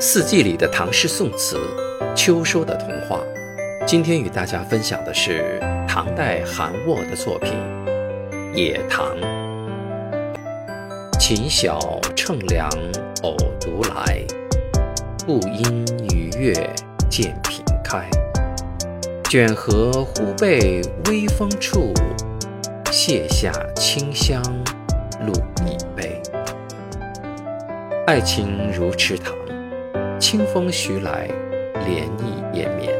四季里的唐诗宋词，秋收的童话。今天与大家分享的是唐代韩沃的作品《野塘》。琴晓乘凉偶独来，不因与月见平开。卷荷忽被微风触，卸下清香露一杯。爱情如池塘。清风徐来，涟漪延绵。